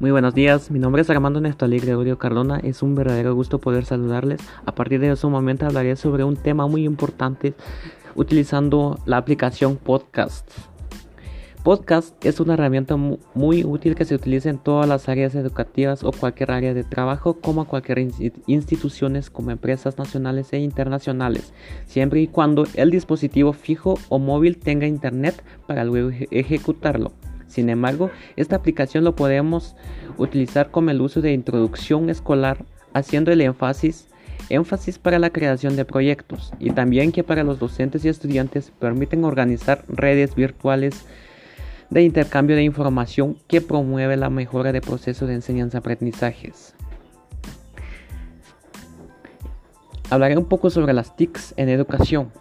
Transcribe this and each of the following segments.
Muy buenos días, mi nombre es Armando Néstor Gregorio Cardona, es un verdadero gusto poder saludarles. A partir de ese momento hablaré sobre un tema muy importante utilizando la aplicación Podcast. Podcast es una herramienta muy útil que se utiliza en todas las áreas educativas o cualquier área de trabajo, como cualquier instituciones como empresas nacionales e internacionales, siempre y cuando el dispositivo fijo o móvil tenga internet para luego ejecutarlo. Sin embargo, esta aplicación lo podemos utilizar como el uso de introducción escolar, haciendo el énfasis énfasis para la creación de proyectos y también que para los docentes y estudiantes permiten organizar redes virtuales de intercambio de información que promueve la mejora del proceso de enseñanza-aprendizajes. Hablaré un poco sobre las TICs en educación.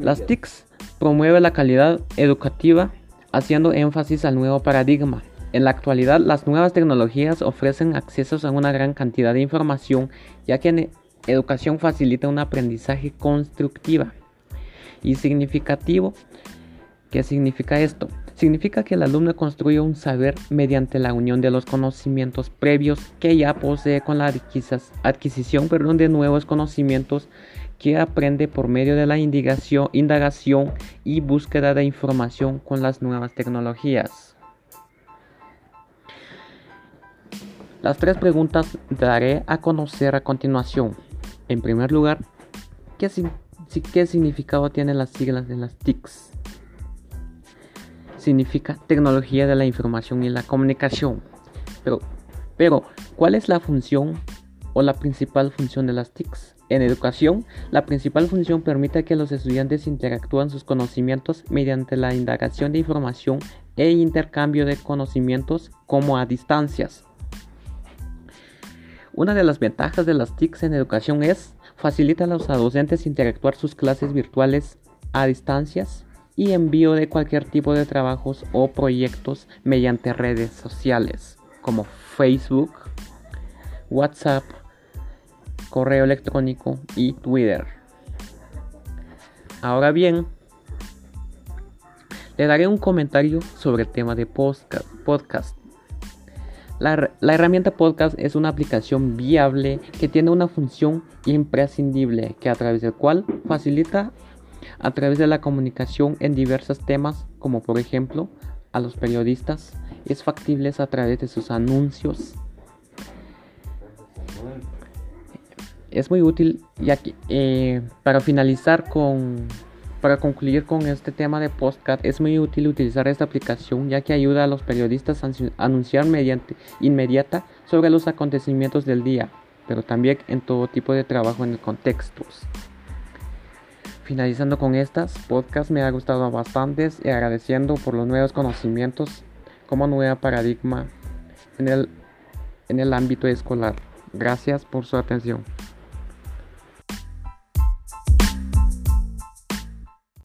Las TICs promueven la calidad educativa haciendo énfasis al nuevo paradigma. En la actualidad, las nuevas tecnologías ofrecen acceso a una gran cantidad de información, ya que en educación facilita un aprendizaje constructiva y significativo. ¿Qué significa esto? Significa que el alumno construye un saber mediante la unión de los conocimientos previos que ya posee con la adquisición de nuevos conocimientos que aprende por medio de la indagación y búsqueda de información con las nuevas tecnologías. Las tres preguntas daré a conocer a continuación. En primer lugar, ¿qué, significado tienen las siglas de las TICs? Significa tecnología de la información y la comunicación. Pero ¿cuál es la función o la principal función de las TICs? En educación, la principal función permite que los estudiantes interactúen sus conocimientos mediante la indagación de información e intercambio de conocimientos como a distancias. Una de las ventajas de las TICs en educación es facilitar a los docentes interactuar sus clases virtuales a distancias y envío de cualquier tipo de trabajos o proyectos mediante redes sociales como Facebook, WhatsApp, correo electrónico y Twitter. Ahora bien, le daré un comentario sobre el tema de podcast. La, herramienta podcast es una aplicación viable que tiene una función imprescindible que a través del cual facilita a través de la comunicación en diversos temas como por ejemplo a los periodistas es factible a través de sus anuncios es muy útil. Ya que eh, para finalizar con para concluir con este tema de podcast es muy útil utilizar esta aplicación ya que ayuda a los periodistas a anunciar mediante inmediata sobre los acontecimientos del día pero también en todo tipo de trabajo en el contextos finalizando con estas podcast me ha gustado bastante y agradeciendo por los nuevos conocimientos como nueva paradigma en el en el ámbito escolar. Gracias por su atención